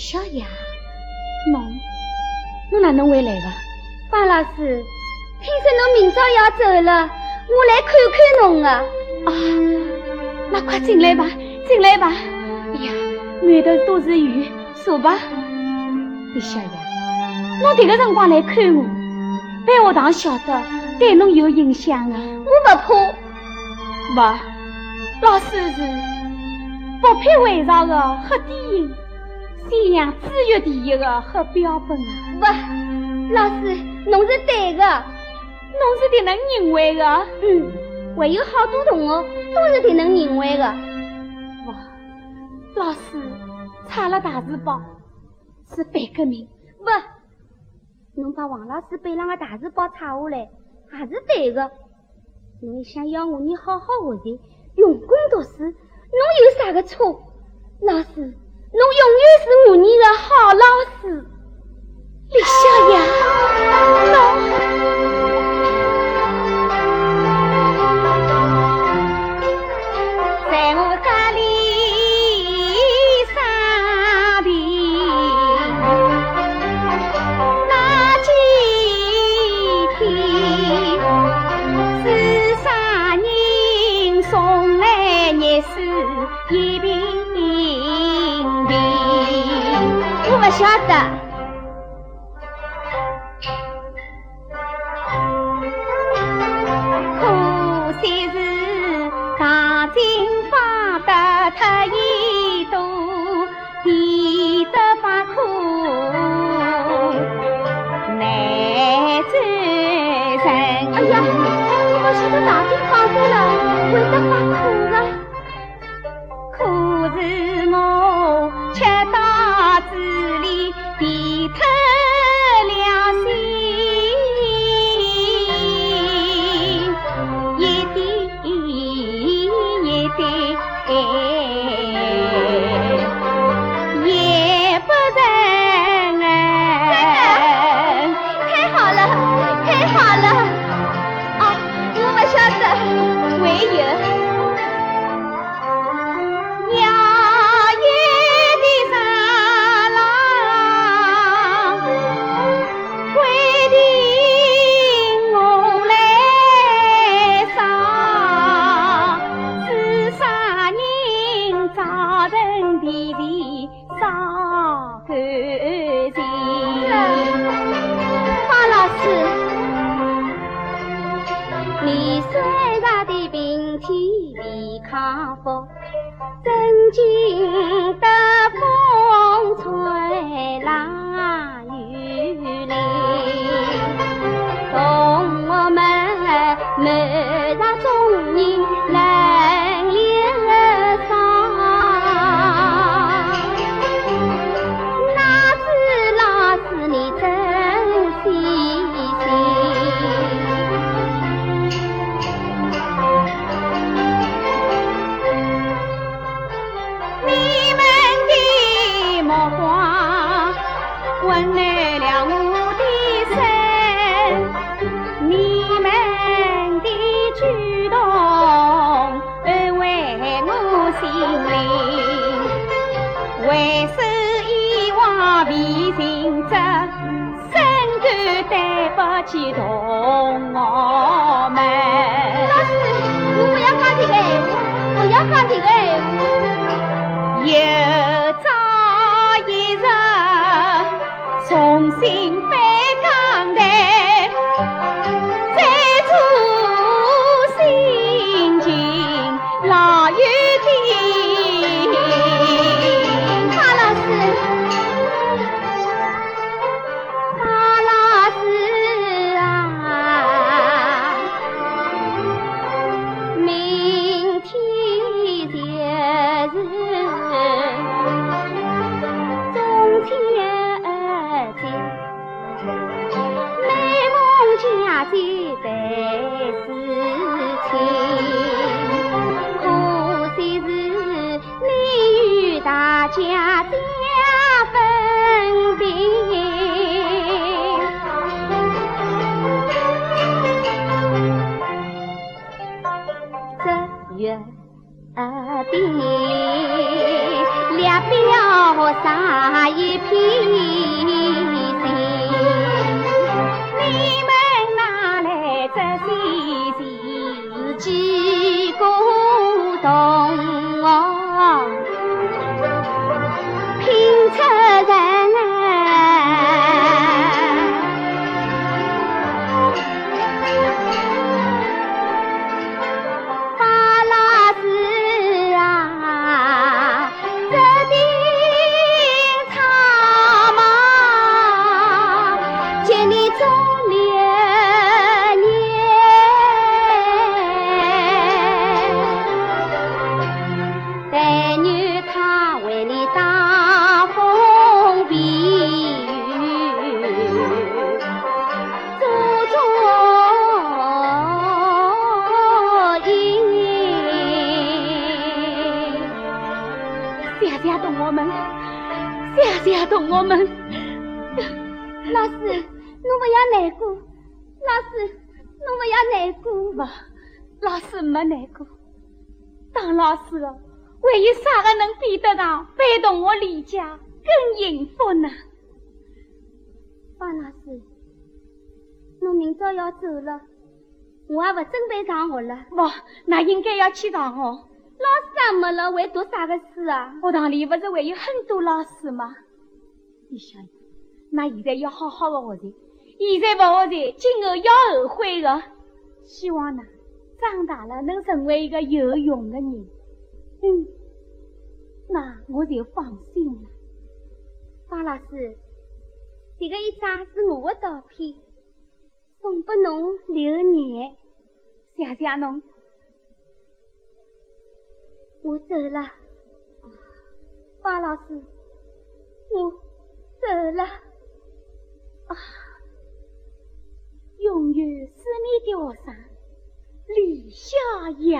小雅，侬，侬哪能会来的？方老师，听说侬明朝要走了，我来看看侬啊。啊，那快进来吧，进来吧。哎呀，满头都是雨，坐吧。李小雅，侬迭个辰光来看我，班学堂晓得对侬有影响啊。我不怕。不，老师是不配为上的黑第一，信仰资源第一个黑标本啊。不，老师，侬是对的，侬是这能认为的。嗯，还有好多同学都是这能认为的。哇，老师查了大字报是反革命。不，侬把王老师背上的大字报查下来，也是对的。侬想要我，你好好学习，用功读书，侬有啥个错？老师，侬永远是我们的好老师。李小雅，晓得，可惜是大金发得太医，多难得发苦，难做人。哎呀，我大金了，得发苦。你虽然的病体未康复，真经得风吹浪雨淋，同门门上众人来。起，同我们。老师，我不要讲这个闲话，不要讲这个闲话。又遭一日，重新翻。两表 杀一片心。你们哪来这些 同学们，老师，侬不要难过。老师，侬不要难过。不，老师没难过。当老师的，还有啥个能比得上陪同学理解更幸福呢？方老师，侬明朝要走了，我也不准备上学了。不，那应该要去上学。老师也没了，还读啥个书啊？学堂里不是还有很多老师吗？你想，那现在要好好的学习，现在不学习，今后要后悔的。希望呢，长大了能成为一个有用的人。嗯，那我就放心了。方老师，这个一张是我的照片，送给侬留念。谢谢侬，我走了。方老师，我。走了啊！永远是你的学生，李小雅。